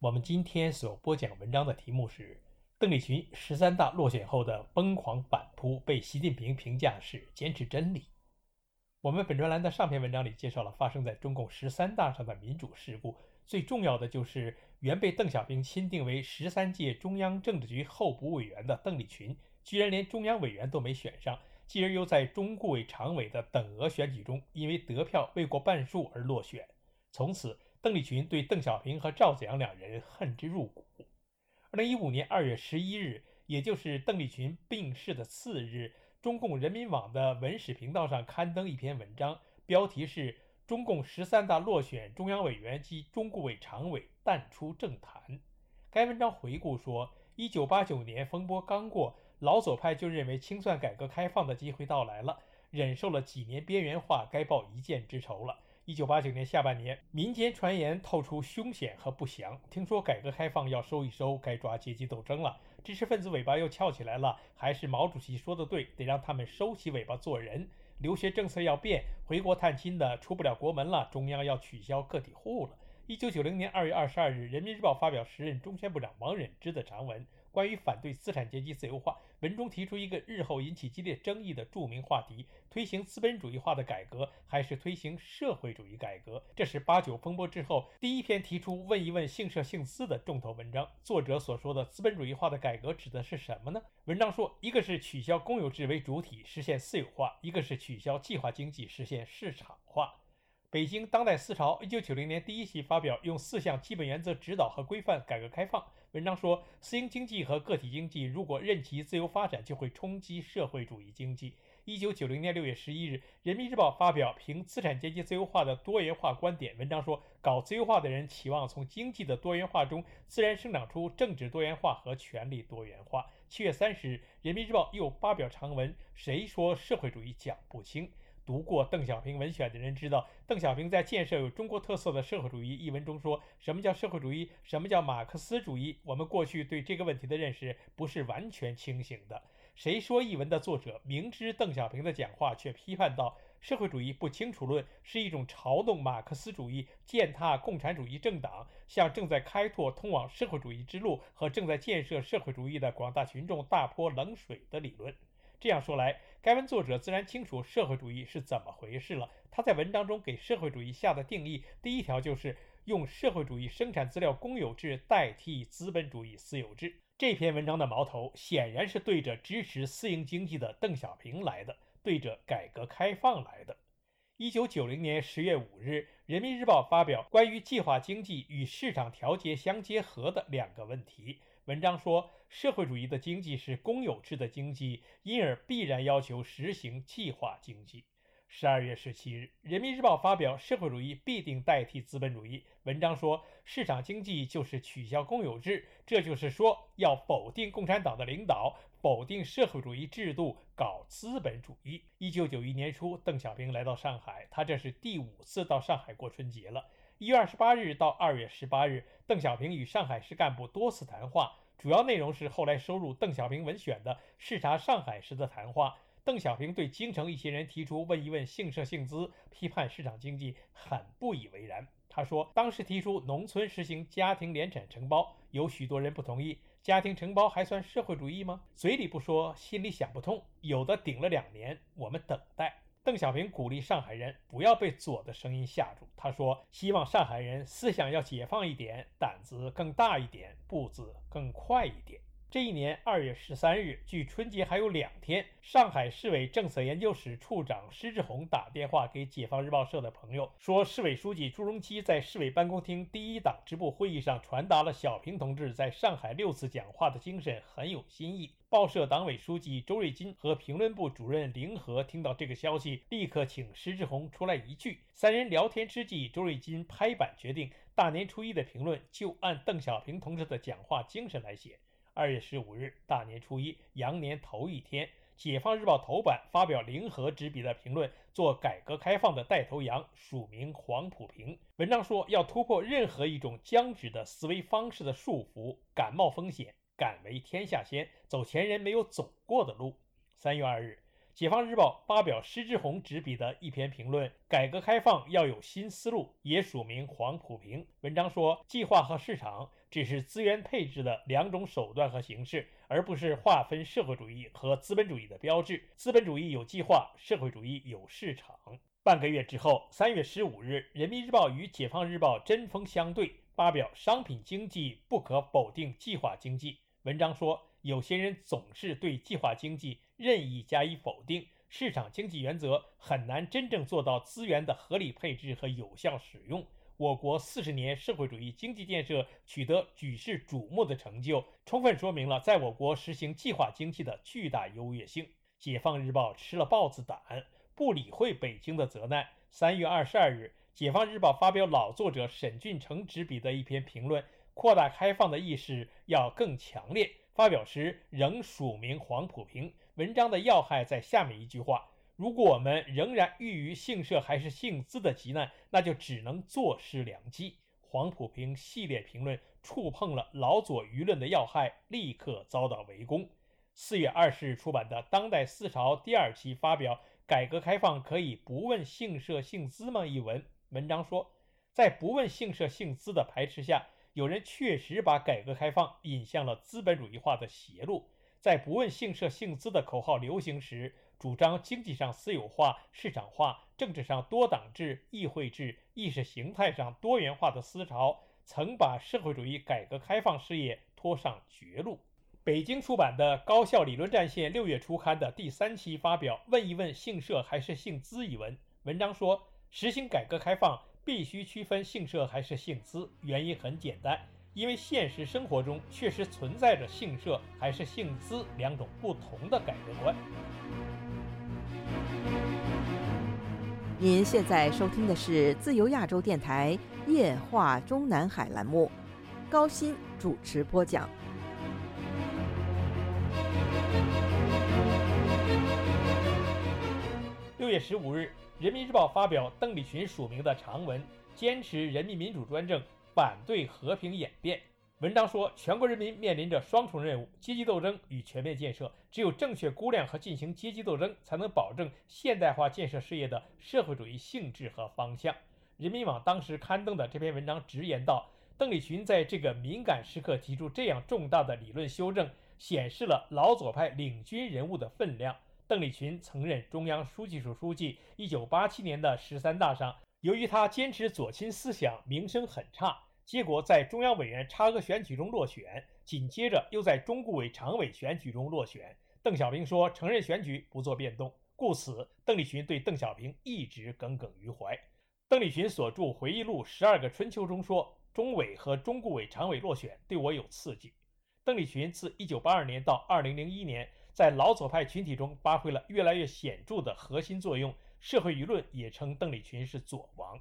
我们今天所播讲文章的题目是：邓丽群十三大落选后的疯狂反扑，被习近平评价是坚持真理。我们本专栏的上篇文章里介绍了发生在中共十三大上的民主事故，最重要的就是原被邓小平钦定为十三届中央政治局候补委员的邓丽群，居然连中央委员都没选上，继而又在中顾委常委的等额选举中，因为得票未过半数而落选，从此。邓丽群对邓小平和赵子阳两人恨之入骨。二零一五年二月十一日，也就是邓丽群病逝的次日，中共人民网的文史频道上刊登一篇文章，标题是“中共十三大落选中央委员及中顾委常委淡出政坛”。该文章回顾说，一九八九年风波刚过，老左派就认为清算改革开放的机会到来了，忍受了几年边缘化，该报一箭之仇了。一九八九年下半年，民间传言透出凶险和不祥。听说改革开放要收一收，该抓阶级斗争了。知识分子尾巴又翘起来了。还是毛主席说的对，得让他们收起尾巴做人。留学政策要变，回国探亲的出不了国门了。中央要取消个体户了。一九九零年二月二十二日，《人民日报》发表时任中宣部长王忍之的长文。关于反对资产阶级自由化，文中提出一个日后引起激烈争议的著名话题：推行资本主义化的改革，还是推行社会主义改革？这是八九风波之后第一篇提出“问一问姓社姓资”的重头文章。作者所说的资本主义化的改革指的是什么呢？文章说，一个是取消公有制为主体，实现私有化；一个是取消计划经济，实现市场化。北京当代思潮一九九零年第一期发表，用四项基本原则指导和规范改革开放。文章说，私营经济和个体经济如果任其自由发展，就会冲击社会主义经济。一九九零年六月十一日，《人民日报》发表评资产阶级自由化的多元化观点。文章说，搞自由化的人期望从经济的多元化中自然生长出政治多元化和权力多元化。七月三十日，《人民日报》又发表长文，谁说社会主义讲不清？读过邓小平文选的人知道，邓小平在《建设有中国特色的社会主义》一文中说：“什么叫社会主义？什么叫马克思主义？我们过去对这个问题的认识不是完全清醒的。”谁说一文的作者明知邓小平的讲话，却批判道：“社会主义不清楚论是一种嘲弄马克思主义、践踏共产主义政党，向正在开拓通往社会主义之路和正在建设社会主义的广大群众大泼冷水的理论。”这样说来，该文作者自然清楚社会主义是怎么回事了。他在文章中给社会主义下的定义，第一条就是用社会主义生产资料公有制代替资本主义私有制。这篇文章的矛头显然是对着支持私营经济的邓小平来的，对着改革开放来的。一九九零年十月五日，《人民日报》发表关于计划经济与市场调节相结合的两个问题。文章说，社会主义的经济是公有制的经济，因而必然要求实行计划经济。十二月十七日，《人民日报》发表社会主义必定代替资本主义。文章说，市场经济就是取消公有制，这就是说要否定共产党的领导，否定社会主义制度，搞资本主义。一九九一年初，邓小平来到上海，他这是第五次到上海过春节了。一月二十八日到二月十八日，邓小平与上海市干部多次谈话，主要内容是后来收入《邓小平文选》的视察上海时的谈话。邓小平对京城一些人提出问一问姓社姓资，批判市场经济，很不以为然。他说，当时提出农村实行家庭联产承包，有许多人不同意。家庭承包还算社会主义吗？嘴里不说，心里想不通。有的顶了两年，我们等待。邓小平鼓励上海人不要被左的声音吓住。他说：“希望上海人思想要解放一点，胆子更大一点，步子更快一点。”这一年二月十三日，距春节还有两天，上海市委政策研究室处长施志宏打电话给解放日报社的朋友，说市委书记朱镕基在市委办公厅第一党支部会议上传达了小平同志在上海六次讲话的精神，很有新意。报社党委书记周瑞金和评论部主任凌和听到这个消息，立刻请施志宏出来一聚。三人聊天之际，周瑞金拍板决定。大年初一的评论就按邓小平同志的讲话精神来写。二月十五日，大年初一，羊年头一天，《解放日报》头版发表零和执笔的评论，做改革开放的带头羊，署名黄埔平。文章说，要突破任何一种僵直的思维方式的束缚，敢冒风险，敢为天下先，走前人没有走过的路。三月二日。解放日报发表施志宏执笔的一篇评论：改革开放要有新思路，也署名黄埔平。文章说，计划和市场只是资源配置的两种手段和形式，而不是划分社会主义和资本主义的标志。资本主义有计划，社会主义有市场。半个月之后，三月十五日，人民日报与解放日报针锋相对，发表商品经济不可否定计划经济。文章说。有些人总是对计划经济任意加以否定，市场经济原则很难真正做到资源的合理配置和有效使用。我国四十年社会主义经济建设取得举世瞩目的成就，充分说明了在我国实行计划经济的巨大优越性。解放日报吃了豹子胆，不理会北京的责难。三月二十二日，解放日报发表老作者沈俊成执笔的一篇评论：扩大开放的意识要更强烈。发表时仍署名黄埔平，文章的要害在下面一句话：如果我们仍然郁于姓社还是姓资的急难，那就只能坐失良机。黄埔平系列评论触碰了老左舆论的要害，立刻遭到围攻。四月二十日出版的《当代思潮》第二期发表“改革开放可以不问姓社姓资吗”一文，文章说，在不问姓社姓资的排斥下。有人确实把改革开放引向了资本主义化的邪路，在不问姓社姓资的口号流行时，主张经济上私有化、市场化、政治上多党制、议会制、意识形态上多元化的思潮，曾把社会主义改革开放事业拖上绝路。北京出版的《高校理论战线》六月初刊的第三期发表《问一问姓社还是姓资》一文，文章说，实行改革开放。必须区分姓社还是姓资，原因很简单，因为现实生活中确实存在着姓社还是姓资两种不同的改革观。您现在收听的是自由亚洲电台夜话中南海栏目，高鑫主持播讲。六月十五日。人民日报发表邓丽群署名的长文，坚持人民民主专政，反对和平演变。文章说，全国人民面临着双重任务：阶级斗争与全面建设。只有正确估量和进行阶级斗争，才能保证现代化建设事业的社会主义性质和方向。人民网当时刊登的这篇文章直言道：“邓丽群在这个敏感时刻提出这样重大的理论修正，显示了老左派领军人物的分量。”邓丽群曾任中央书记处书记。一九八七年的十三大上，由于他坚持左倾思想，名声很差，结果在中央委员差额选举中落选，紧接着又在中顾委常委选举中落选。邓小平说承认选举，不做变动，故此邓丽群对邓小平一直耿耿于怀。邓丽群所著回忆录《十二个春秋》中说，中委和中顾委常委落选对我有刺激。邓丽群自一九八二年到二零零一年。在老左派群体中发挥了越来越显著的核心作用，社会舆论也称邓丽群是“左王”。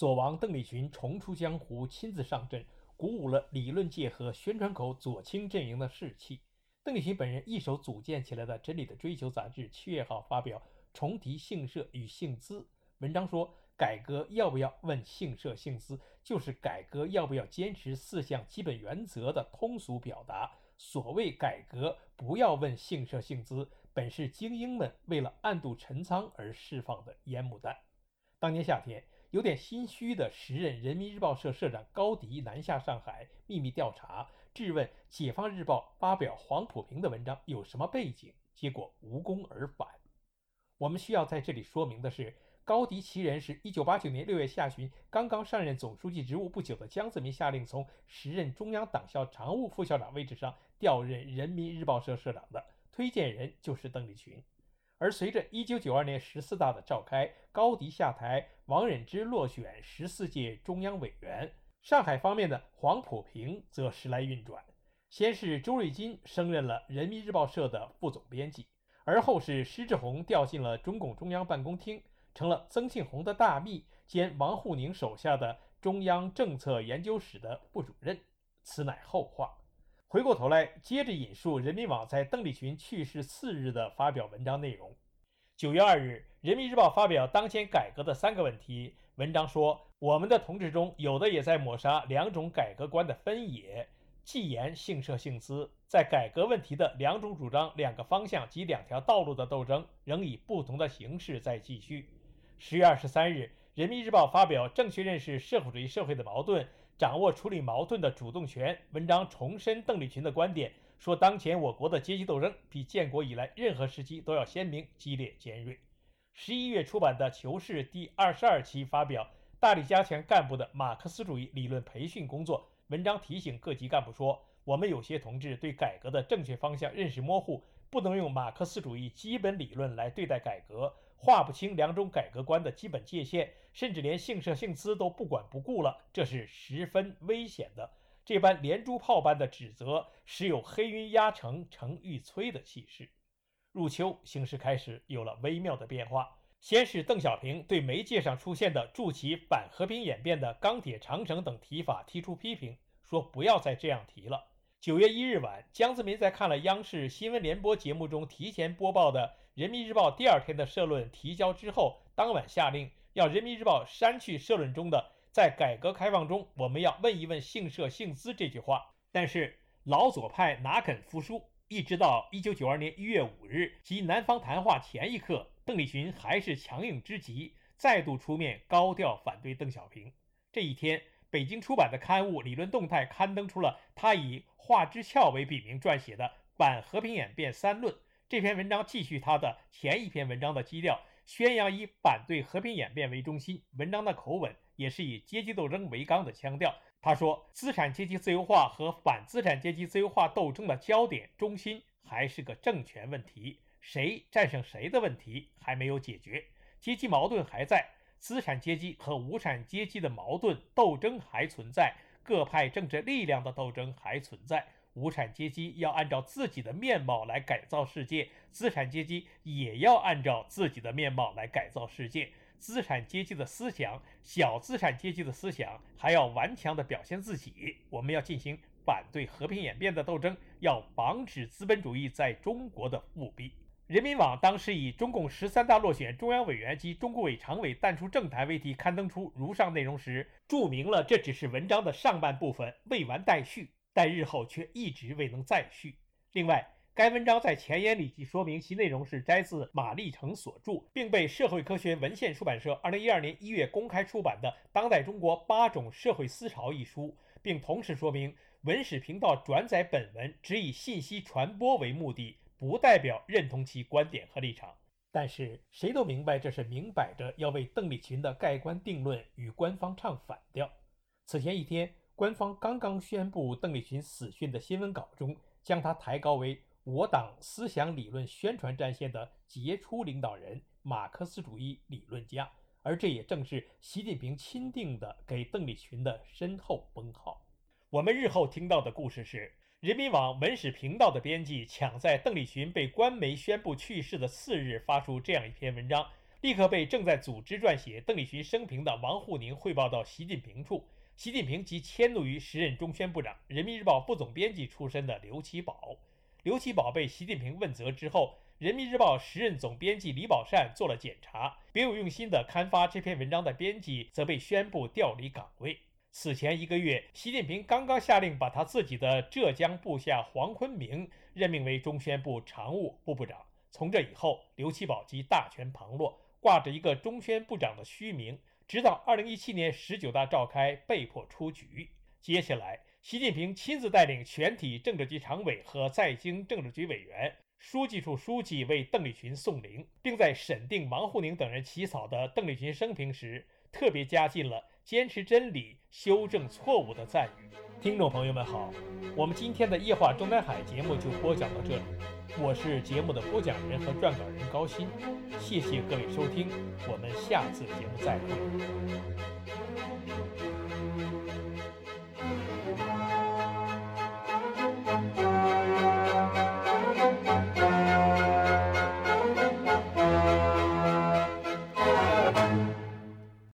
左王邓丽群重出江湖，亲自上阵，鼓舞了理论界和宣传口左倾阵营的士气。邓丽群本人一手组建起来的《真理的追求》杂志七月号发表重提姓社与姓资文章说：“改革要不要问姓社姓资，就是改革要不要坚持四项基本原则的通俗表达。”所谓改革，不要问姓社姓资，本是精英们为了暗度陈仓而释放的烟幕弹。当年夏天，有点心虚的时任人民日报社社长高迪南下上海秘密调查，质问解放日报发表黄埔平的文章有什么背景，结果无功而返。我们需要在这里说明的是。高迪其人是一九八九年六月下旬刚刚上任总书记职务不久的江泽民下令从时任中央党校常务副校长位置上调任人民日报社社长的，推荐人就是邓丽群。而随着一九九二年十四大的召开，高迪下台，王忍之落选十四届中央委员，上海方面的黄埔平则时来运转。先是周瑞金升任了人民日报社的副总编辑，而后是施志宏调进了中共中央办公厅。成了曾庆红的大秘兼王沪宁手下的中央政策研究室的副主任。此乃后话。回过头来，接着引述人民网在邓丽群去世次日的发表文章内容。九月二日，《人民日报》发表当前改革的三个问题文章说，我们的同志中有的也在抹杀两种改革观的分野，既言姓社姓资，在改革问题的两种主张、两个方向及两条道路的斗争，仍以不同的形式在继续。十月二十三日，《人民日报》发表《正确认识社会主义社会的矛盾》。掌握处理矛盾的主动权。文章重申邓丽群的观点，说当前我国的阶级斗争比建国以来任何时期都要鲜明、激烈、尖锐。十一月出版的《求是》第二十二期发表，大力加强干部的马克思主义理论培训工作。文章提醒各级干部说，我们有些同志对改革的正确方向认识模糊，不能用马克思主义基本理论来对待改革。划不清两种改革观的基本界限，甚至连姓社姓资都不管不顾了，这是十分危险的。这般连珠炮般的指责，时有黑云压城城欲摧的气势。入秋，形势开始有了微妙的变化。先是邓小平对媒介上出现的筑起反和平演变的“钢铁长城”等提法提出批评，说不要再这样提了。九月一日晚，江泽民在看了央视新闻联播节目中提前播报的。人民日报第二天的社论提交之后，当晚下令要人民日报删去社论中的“在改革开放中，我们要问一问姓社姓资”这句话。但是老左派哪肯服输？一直到一九九二年一月五日即南方谈话前一刻，邓丽群还是强硬之极，再度出面高调反对邓小平。这一天，北京出版的刊物《理论动态》刊登出了他以华之翘为笔名撰写的《反和平演变三论》。这篇文章继续他的前一篇文章的基调，宣扬以反对和平演变为中心。文章的口吻也是以阶级斗争为纲的腔调。他说，资产阶级自由化和反资产阶级自由化斗争的焦点中心还是个政权问题，谁战胜谁的问题还没有解决，阶级矛盾还在，资产阶级和无产阶级的矛盾斗争还存在，各派政治力量的斗争还存在。无产阶级要按照自己的面貌来改造世界，资产阶级也要按照自己的面貌来改造世界。资产阶级的思想，小资产阶级的思想还要顽强地表现自己。我们要进行反对和平演变的斗争，要防止资本主义在中国的复辟。人民网当时以“中共十三大落选中央委员及中国委常委淡出政坛”为题刊登出如上内容时，注明了这只是文章的上半部分，未完待续。但日后却一直未能再续。另外，该文章在前言里即说明其内容是摘自马立成所著，并被社会科学文献出版社二零一二年一月公开出版的《当代中国八种社会思潮》一书，并同时说明文史频道转载本文只以信息传播为目的，不代表认同其观点和立场。但是谁都明白，这是明摆着要为邓丽群的盖棺定论与官方唱反调。此前一天。官方刚刚宣布邓丽群死讯的新闻稿中，将她抬高为我党思想理论宣传战线的杰出领导人、马克思主义理论家，而这也正是习近平钦定的给邓丽群的身后封号。我们日后听到的故事是，人民网文史频道的编辑抢在邓丽群被官媒宣布去世的次日发出这样一篇文章，立刻被正在组织撰写邓丽群生平的王沪宁汇报到习近平处。习近平即迁怒于时任中宣部长、人民日报副总编辑出身的刘奇葆。刘奇葆被习近平问责之后，人民日报时任总编辑李宝善做了检查，别有用心地刊发这篇文章的编辑则被宣布调离岗位。此前一个月，习近平刚刚下令把他自己的浙江部下黄坤明任命为中宣部常务副部长。从这以后，刘奇葆即大权旁落，挂着一个中宣部长的虚名。直到二零一七年十九大召开，被迫出局。接下来，习近平亲自带领全体政治局常委和在京政治局委员、书记处书记为邓丽群送灵，并在审定王沪宁等人起草的邓丽群生平时，特别加进了“坚持真理、修正错误”的赞誉。听众朋友们好，我们今天的夜话中南海节目就播讲到这里。我是节目的播讲人和撰稿人高鑫，谢谢各位收听，我们下次节目再会。